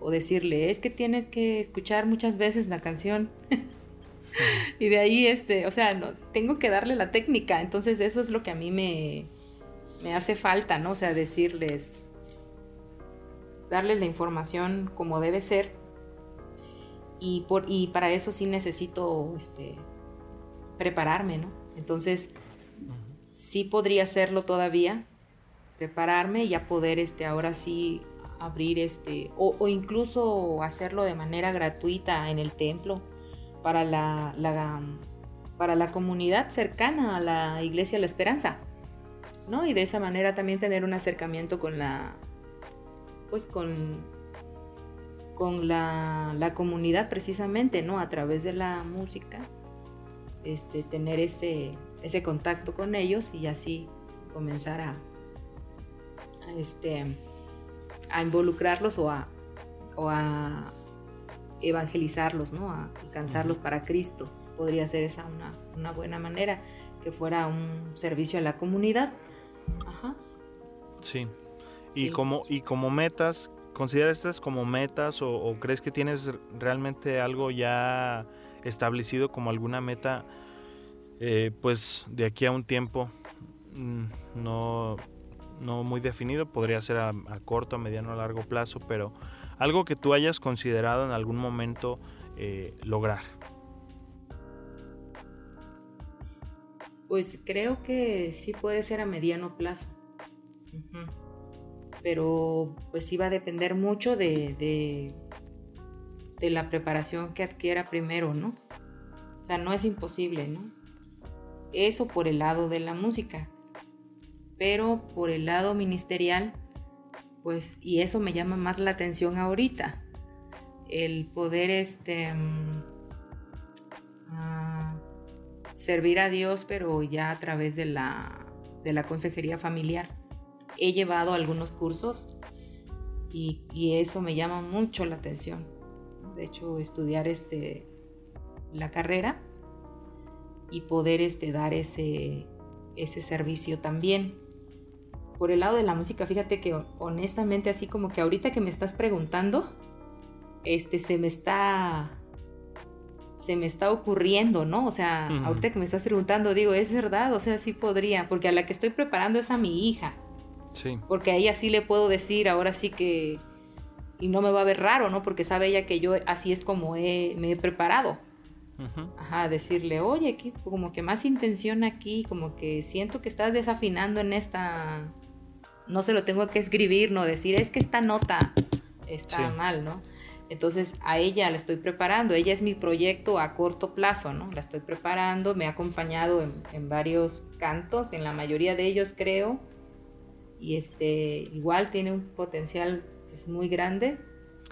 Speaker 3: o decirle, es que tienes que escuchar muchas veces la canción. y de ahí, este, o sea, no, tengo que darle la técnica. Entonces eso es lo que a mí me, me hace falta, ¿no? O sea, decirles, darles la información como debe ser y, por, y para eso sí necesito este, prepararme, ¿no? Entonces, sí podría hacerlo todavía, prepararme y ya poder este, ahora sí abrir este, o, incluso hacerlo de manera gratuita en el templo para la, la, para la comunidad cercana a la iglesia La Esperanza, ¿no? Y de esa manera también tener un acercamiento con la, pues con con la, comunidad precisamente, ¿no? A través de la música, este, tener ese, ese contacto con ellos y así comenzar a, este, a involucrarlos o a, o a evangelizarlos, ¿no? A alcanzarlos para Cristo. Podría ser esa una, buena manera, que fuera un servicio a la comunidad. Ajá.
Speaker 2: Sí. Y, Como, y como metas, ¿Consideras estas como metas o, crees que tienes realmente algo ya establecido como alguna meta, eh, pues de aquí a un tiempo mm, no, no muy definido, podría ser a, corto, a mediano, a largo plazo, pero algo que tú hayas considerado en algún momento eh, lograr?
Speaker 3: Pues creo que sí puede ser a mediano plazo pero pues sí va a depender mucho de, de, la preparación que adquiera primero, ¿no? O sea, no es imposible, ¿no? Eso por el lado de la música, pero por el lado ministerial, pues, y eso me llama más la atención ahorita, el poder este, servir a Dios, pero ya a través de la, de la consejería familiar he llevado algunos cursos y, eso me llama mucho la atención. De hecho, estudiar este, la carrera y poder este, dar ese, ese servicio también. Por el lado de la música, fíjate que honestamente así como que ahorita que me estás preguntando, este se me está se me está ocurriendo, ¿no? O sea, ahorita que me estás preguntando, digo, es verdad, o sea, sí podría, porque a la que estoy preparando es a mi hija.
Speaker 2: Sí.
Speaker 3: Porque a ella sí le puedo decir, ahora sí que, y no me va a ver raro, ¿no? Porque sabe ella que yo así es como me he preparado. Ajá, decirle, oye, aquí, como que más intención aquí, como que siento que estás desafinando en esta, no se lo tengo que escribir, no decir, es que esta nota está mal, ¿no? Entonces a ella la estoy preparando, ella es mi proyecto a corto plazo, ¿no? La estoy preparando, me ha acompañado en, varios cantos, en la mayoría de ellos creo, y este, igual tiene un potencial pues, muy grande.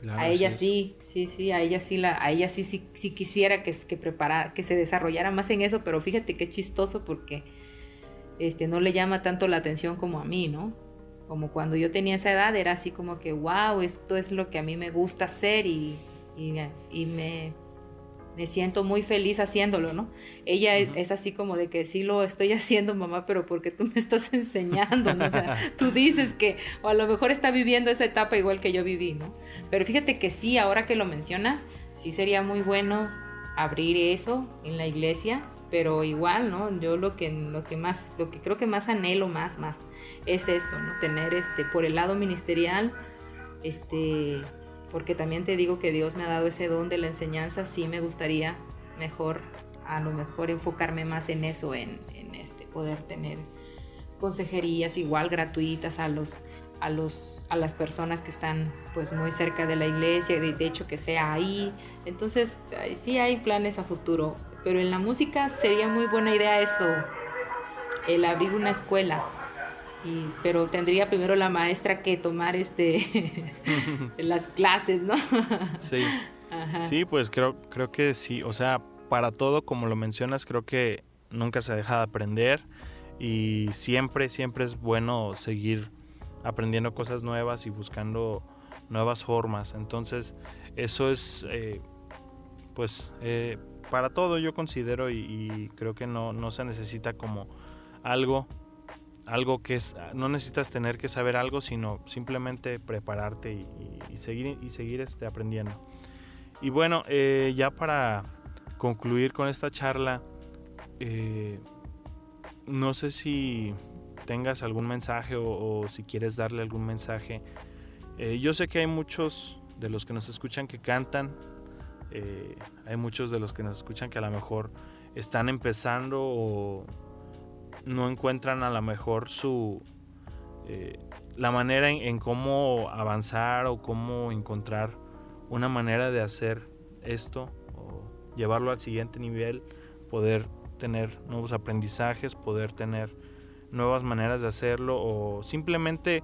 Speaker 3: a ella sí, sí, sí, a ella sí, la, a ella sí, sí, sí quisiera que, que, preparar, que se desarrollara más en eso, pero fíjate qué chistoso porque este, no le llama tanto la atención como a mí, ¿no? Como cuando yo tenía esa edad, era así como que, wow, esto es lo que a mí me gusta hacer y, y, me, me, siento muy feliz haciéndolo, ¿no? Ella es, así como de que sí lo estoy haciendo, mamá, pero porque tú me estás enseñando, ¿no? O sea, tú dices que, o a lo mejor está viviendo esa etapa igual que yo viví, ¿no? Pero fíjate que sí, ahora que lo mencionas, sí sería muy bueno abrir eso en la iglesia pero igual, ¿no? Yo lo que, lo que más, lo que creo que más anhelo más, más, es eso, ¿no? Tener este, por el lado ministerial, este, porque también te digo que Dios me ha dado ese don de la enseñanza, sí me gustaría mejor, a lo mejor enfocarme más en eso, en, en este, poder tener consejerías igual gratuitas a los, a los, a las personas que están pues muy cerca de la iglesia, de, de hecho que sea ahí, entonces sí hay planes a futuro, pero en la música sería muy buena idea eso, el abrir una escuela. Y, pero tendría primero la maestra que tomar este las clases, ¿no?
Speaker 2: sí. Sí, pues creo, creo que sí. O sea, para todo, como lo mencionas, creo que nunca se deja de aprender y siempre, siempre es bueno seguir aprendiendo cosas nuevas y buscando nuevas formas. Entonces, eso es, eh, pues, eh, para todo yo considero y, creo que no, no, se necesita como algo, algo que es, no necesitas tener que saber algo, sino simplemente prepararte y, seguir, y seguir este, aprendiendo. Y bueno, eh, ya para concluir con esta charla, eh, no sé si tengas algún mensaje o, si quieres darle algún mensaje. Eh, yo sé que hay muchos de los que nos escuchan que cantan, eh, hay muchos de los que nos escuchan que a lo mejor están empezando o no encuentran a lo mejor su eh, la manera en, cómo avanzar o cómo encontrar una manera de hacer esto o llevarlo al siguiente nivel, poder tener nuevos aprendizajes, poder tener nuevas maneras de hacerlo o simplemente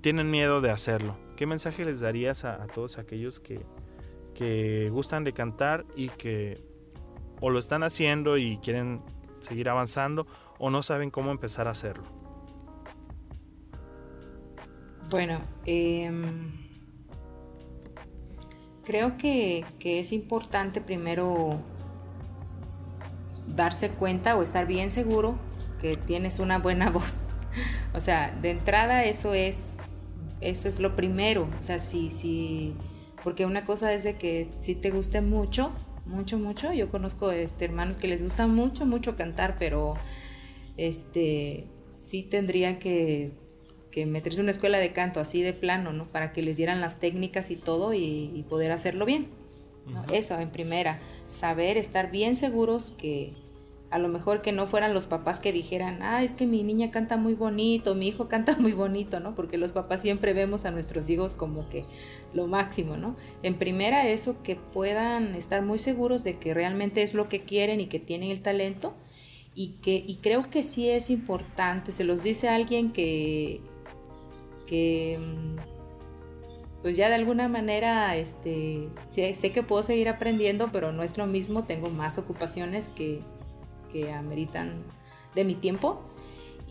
Speaker 2: tienen miedo de hacerlo. ¿Qué mensaje les darías a todos aquellos que, que gustan de cantar y que o lo están haciendo y quieren seguir avanzando o no saben cómo empezar a hacerlo.
Speaker 3: Bueno, em, creo que, que es importante primero darse cuenta o estar bien seguro que tienes una buena voz. O sea, de entrada eso es, eso es lo primero. O sea, si, si, porque una cosa es de que si te guste mucho, mucho, mucho, yo conozco este, hermanos que les gusta mucho, mucho cantar, pero este, sí tendrían que, que meterse en una escuela de canto así de plano, ¿no? Para que les dieran las técnicas y todo y, poder hacerlo bien. Eso en primera, saber, estar bien seguros que, a lo mejor que no fueran los papás que dijeran, ah, es que mi niña canta muy bonito, mi hijo canta muy bonito, ¿no? Porque los papás siempre vemos a nuestros hijos como que lo máximo, ¿no? En primera, eso, que puedan estar muy seguros de que realmente es lo que quieren y que tienen el talento. Y, que, y creo que sí es importante, se los dice alguien que, que pues ya de alguna manera este, sé, sé que puedo seguir aprendiendo, pero no es lo mismo, tengo más ocupaciones que, que ameritan de mi tiempo.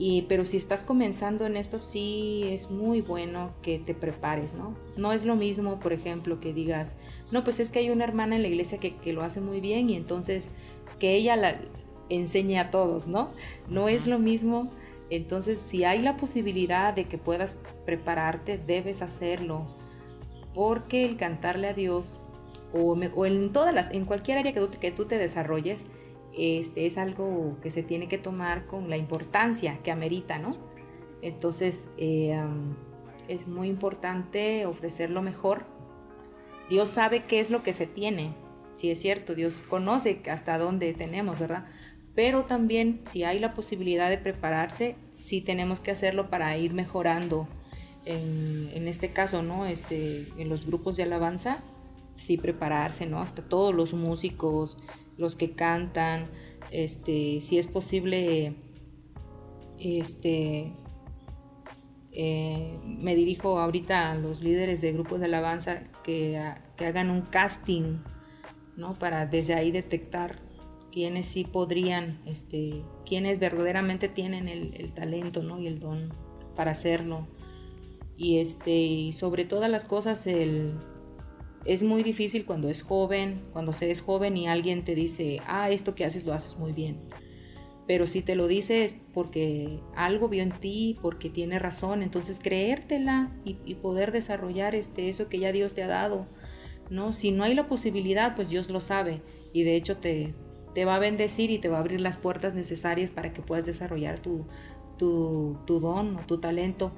Speaker 3: Y, pero si estás comenzando en esto, sí es muy bueno que te prepares, ¿no? No es lo mismo, por ejemplo, que digas, no, pues es que hay una hermana en la iglesia que, que lo hace muy bien y entonces que ella la enseñe a todos, ¿no? No es lo mismo. Entonces, si hay la posibilidad de que puedas prepararte, debes hacerlo. Porque el cantarle a Dios, o, o en todas las, en cualquier área que tú, que tú te desarrolles, este, es algo que se tiene que tomar con la importancia que amerita, ¿no? Entonces, eh, es muy importante ofrecer lo mejor. Dios sabe qué es lo que se tiene, si es cierto, Dios conoce hasta dónde tenemos, ¿verdad? Pero también si hay la posibilidad de prepararse, sí tenemos que hacerlo para ir mejorando. En, en este caso, ¿no? Este, en los grupos de alabanza, sí prepararse, ¿no? Hasta todos los músicos, los que cantan, este, si es posible, este, eh, me dirijo ahorita a los líderes de grupos de alabanza que, que hagan un casting, ¿no? Para desde ahí detectar quiénes sí podrían, este, quienes verdaderamente tienen el, talento, ¿no? Y el don para hacerlo. Y este, y sobre todas las cosas, el, es muy difícil cuando es joven, cuando se es joven y alguien te dice, ah, esto que haces lo haces muy bien. Pero si te lo dice es porque algo vio en ti, porque tiene razón, entonces creértela y, poder desarrollar este, eso que ya Dios te ha dado. ¿no? Si no hay la posibilidad, pues Dios lo sabe y de hecho te, te va a bendecir y te va a abrir las puertas necesarias para que puedas desarrollar tu, tu don o tu talento.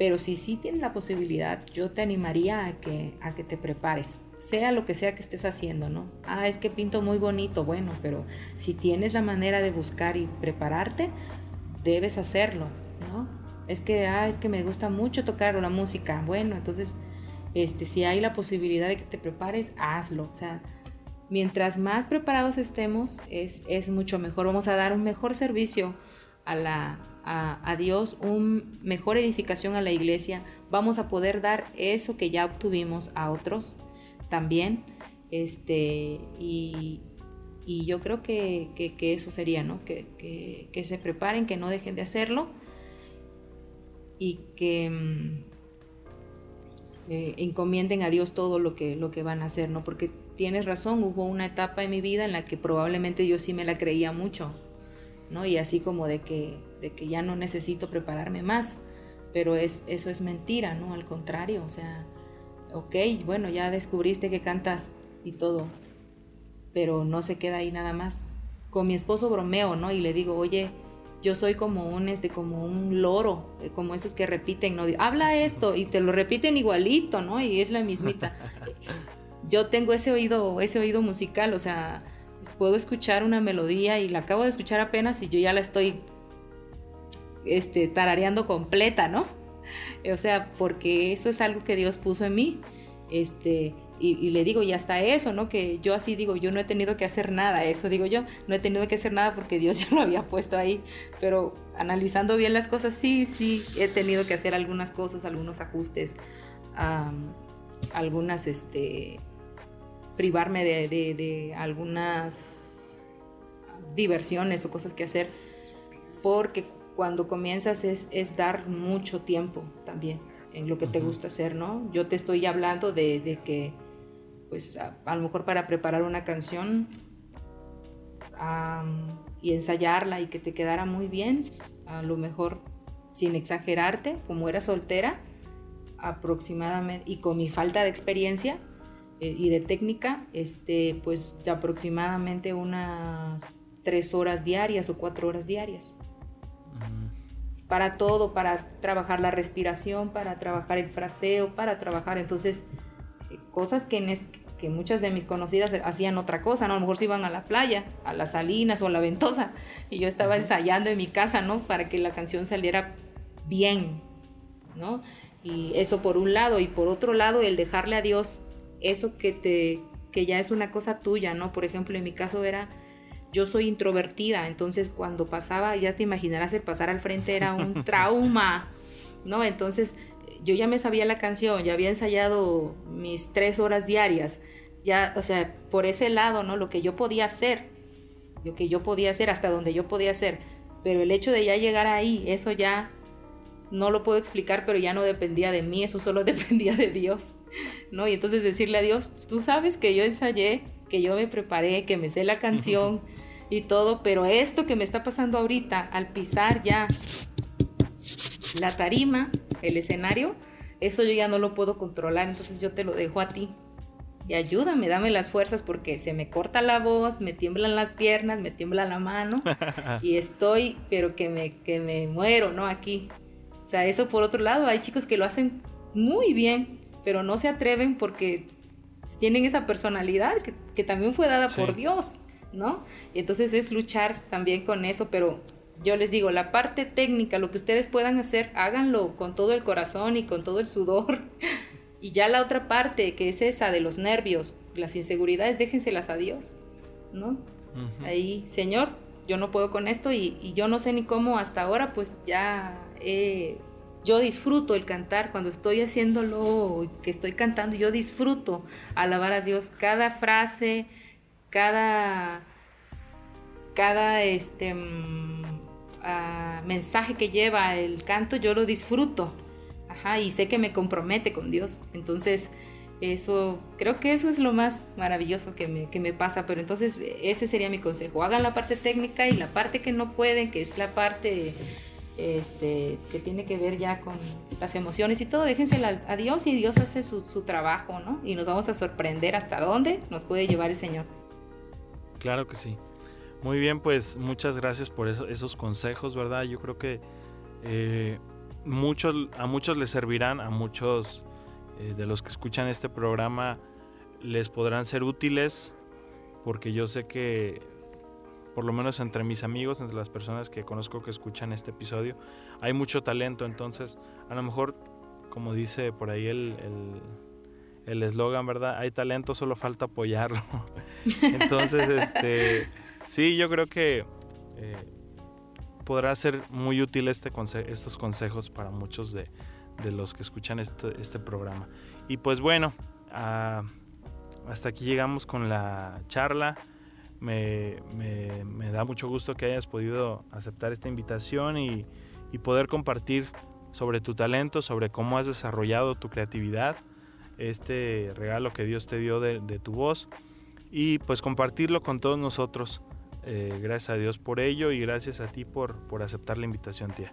Speaker 3: Pero si sí tienes la posibilidad, yo te animaría a que, a que te prepares, sea lo que sea que estés haciendo, ¿no? Ah, es que pinto muy bonito, bueno, pero si tienes la manera de buscar y prepararte, debes hacerlo, ¿no? Es que, ah, es que me gusta mucho tocar la música, bueno, entonces, este, si hay la posibilidad de que te prepares, hazlo, o sea, mientras más preparados estemos, es, es mucho mejor, vamos a dar un mejor servicio a la, a, Dios, un mejor edificación a la iglesia, vamos a poder dar eso que ya obtuvimos a otros también. Este, y, y yo creo que, que, eso sería, ¿no? Que, que, se preparen, que no dejen de hacerlo y que mm, eh, encomienden a Dios todo lo que, lo que van a hacer, ¿no? Porque tienes razón, hubo una etapa en mi vida en la que probablemente yo sí me la creía mucho, ¿no? Y así como de que de que ya no necesito prepararme más, pero es, eso es mentira, ¿no? Al contrario, o sea, ok, bueno, ya descubriste que cantas y todo, pero no se queda ahí nada más. Con mi esposo bromeo, ¿no? Y le digo, oye, yo soy como un, este, como un loro, eh, como esos que repiten, ¿no? Habla esto y te lo repiten igualito, ¿no? Y es la mismita. Yo tengo ese oído, ese oído musical, o sea, puedo escuchar una melodía y la acabo de escuchar apenas y yo ya la estoy este, tarareando completa, ¿no? O sea, porque eso es algo que Dios puso en mí. Este, y, le digo, y hasta eso, ¿no? Que yo así digo, yo no he tenido que hacer nada, eso digo yo, no he tenido que hacer nada porque Dios ya lo había puesto ahí, pero analizando bien las cosas, sí, sí, he tenido que hacer algunas cosas, algunos ajustes, algunas, este, privarme de, de algunas diversiones o cosas que hacer, porque cuando comienzas es, es dar mucho tiempo también en lo que te gusta hacer, ¿no? Yo te estoy hablando de, de que, pues a, a, lo mejor para preparar una canción um, y ensayarla y que te quedara muy bien, a lo mejor sin exagerarte, como era soltera, aproximadamente, y con mi falta de experiencia eh, y de técnica, este, pues aproximadamente unas tres horas diarias o cuatro horas diarias para todo, para trabajar la respiración, para trabajar el fraseo, para trabajar entonces eh, cosas que, en que muchas de mis conocidas hacían otra cosa, ¿no? A lo mejor se iban a la playa, a las salinas o a la ventosa, y yo estaba ensayando en mi casa, ¿no? Para que la canción saliera bien, ¿no? Y eso por un lado, y por otro lado, el dejarle a Dios eso que te que ya es una cosa tuya, ¿no? Por ejemplo, en mi caso era yo soy introvertida, entonces cuando pasaba, ya te imaginarás, el pasar al frente era un trauma, ¿no? Entonces yo ya me sabía la canción, ya había ensayado mis tres horas diarias, ya, o sea, por ese lado, ¿no? Lo que yo podía hacer, lo que yo podía hacer, hasta donde yo podía hacer, Pero el hecho de ya llegar ahí, eso ya no lo puedo explicar, pero ya no dependía de mí, eso solo dependía de Dios, ¿no? Y entonces decirle a Dios, tú sabes que yo ensayé, que yo me preparé, que me sé la canción y todo, pero esto que me está pasando ahorita, al pisar ya la tarima, el escenario, eso yo ya no lo puedo controlar, entonces yo te lo dejo a ti. Y ayúdame, dame las fuerzas porque se me corta la voz, me tiemblan las piernas, me tiembla la mano y estoy, pero que me, que me muero, ¿no? Aquí. O sea, eso por otro lado, hay chicos que lo hacen muy bien, pero no se atreven porque tienen esa personalidad que, también fue dada por Dios, ¿no? Y entonces es luchar también con eso, pero yo les digo, la parte técnica, lo que ustedes puedan hacer, háganlo con todo el corazón y con todo el sudor. Y ya la otra parte, que es esa de los nervios, las inseguridades, déjenselas a Dios, ¿no? Ahí, Señor, yo no puedo con esto y, yo no sé ni cómo hasta ahora, pues ya yo disfruto el cantar cuando estoy haciéndolo, que estoy cantando, yo disfruto alabar a Dios. Cada frase, cada, cada este, ah, mensaje que lleva el canto, yo lo disfruto y sé que me compromete con Dios. Entonces, eso, creo que eso es lo más maravilloso que me, que me pasa, pero entonces ese sería mi consejo. Hagan la parte técnica y la parte que no pueden, que es la parte este, que tiene que ver ya con las emociones y todo, déjensela a Dios y Dios hace su, su, trabajo, ¿no? Y nos vamos a sorprender hasta dónde nos puede llevar el Señor.
Speaker 2: Claro que sí. Muy bien, pues muchas gracias por esos consejos, ¿verdad? Yo creo que eh, muchos, a muchos les servirán, a muchos eh, de los que escuchan este programa les podrán ser útiles, porque yo sé que, por lo menos entre mis amigos, entre las personas que conozco que escuchan este episodio, hay mucho talento, entonces a lo mejor, como dice por ahí el el eslogan, ¿verdad? Hay talento, solo falta apoyarlo. Entonces, este, sí, yo creo que eh, podrá ser muy útil este estos consejos para muchos de, los que escuchan este, este programa. Y pues bueno, ah, hasta aquí llegamos con la charla. Me, da mucho gusto que hayas podido aceptar esta invitación y, poder compartir sobre tu talento, sobre cómo has desarrollado tu creatividad, este regalo que Dios te dio de, de tu voz y pues compartirlo con todos nosotros. Eh, gracias a Dios por ello y gracias a ti por, por aceptar la invitación, tía.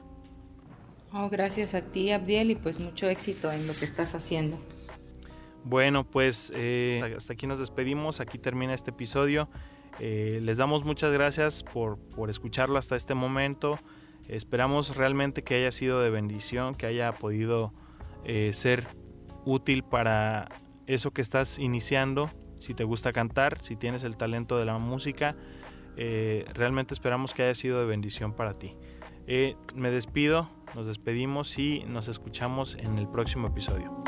Speaker 3: Oh, gracias a ti, Abdiel, y pues mucho éxito en lo que estás haciendo.
Speaker 2: Bueno, pues eh, hasta aquí nos despedimos, aquí termina este episodio. Eh, les damos muchas gracias por, por, escucharlo hasta este momento. Esperamos realmente que haya sido de bendición, que haya podido ser útil para eso que estás iniciando. Si te gusta cantar, si tienes el talento de la música, eh, realmente esperamos que haya sido de bendición para ti. Eh, me despido, nos despedimos y nos escuchamos en el próximo episodio.